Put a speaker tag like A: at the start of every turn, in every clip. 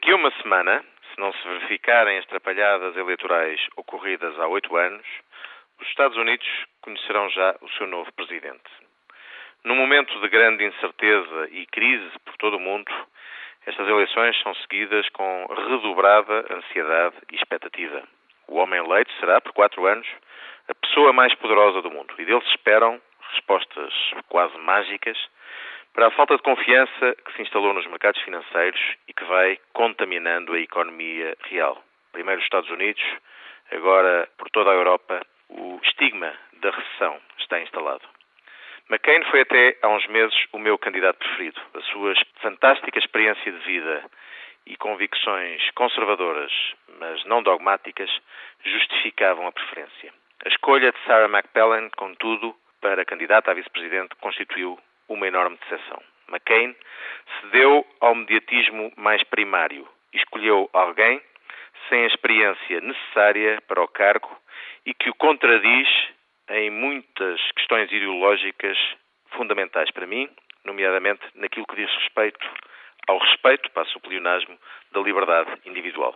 A: Daqui a uma semana, se não se verificarem as trapalhadas eleitorais ocorridas há oito anos, os Estados Unidos conhecerão já o seu novo presidente. Num momento de grande incerteza e crise por todo o mundo, estas eleições são seguidas com redobrada ansiedade e expectativa. O homem eleito será, por quatro anos, a pessoa mais poderosa do mundo e dele se esperam respostas quase mágicas para a falta de confiança que se instalou nos mercados financeiros e que vai contaminando a economia real. Primeiro os Estados Unidos, agora por toda a Europa, o estigma da recessão está instalado. McCain foi até há uns meses o meu candidato preferido. A sua fantástica experiência de vida e convicções conservadoras, mas não dogmáticas, justificavam a preferência. A escolha de Sarah McPellen, contudo, para candidata a vice-presidente, constituiu uma enorme decepção. McCain cedeu ao mediatismo mais primário escolheu alguém sem a experiência necessária para o cargo e que o contradiz em muitas questões ideológicas fundamentais para mim, nomeadamente naquilo que diz respeito ao respeito, passo o pleonasmo, da liberdade individual.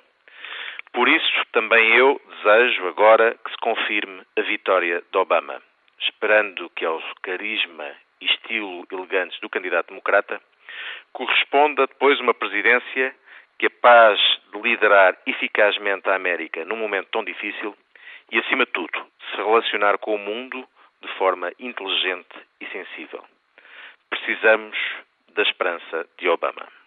A: Por isso, também eu desejo agora que se confirme a vitória de Obama, esperando que ao carisma elegantes do candidato democrata corresponda depois uma presidência capaz de liderar eficazmente a América num momento tão difícil e, acima de tudo, se relacionar com o mundo de forma inteligente e sensível. Precisamos da esperança de Obama.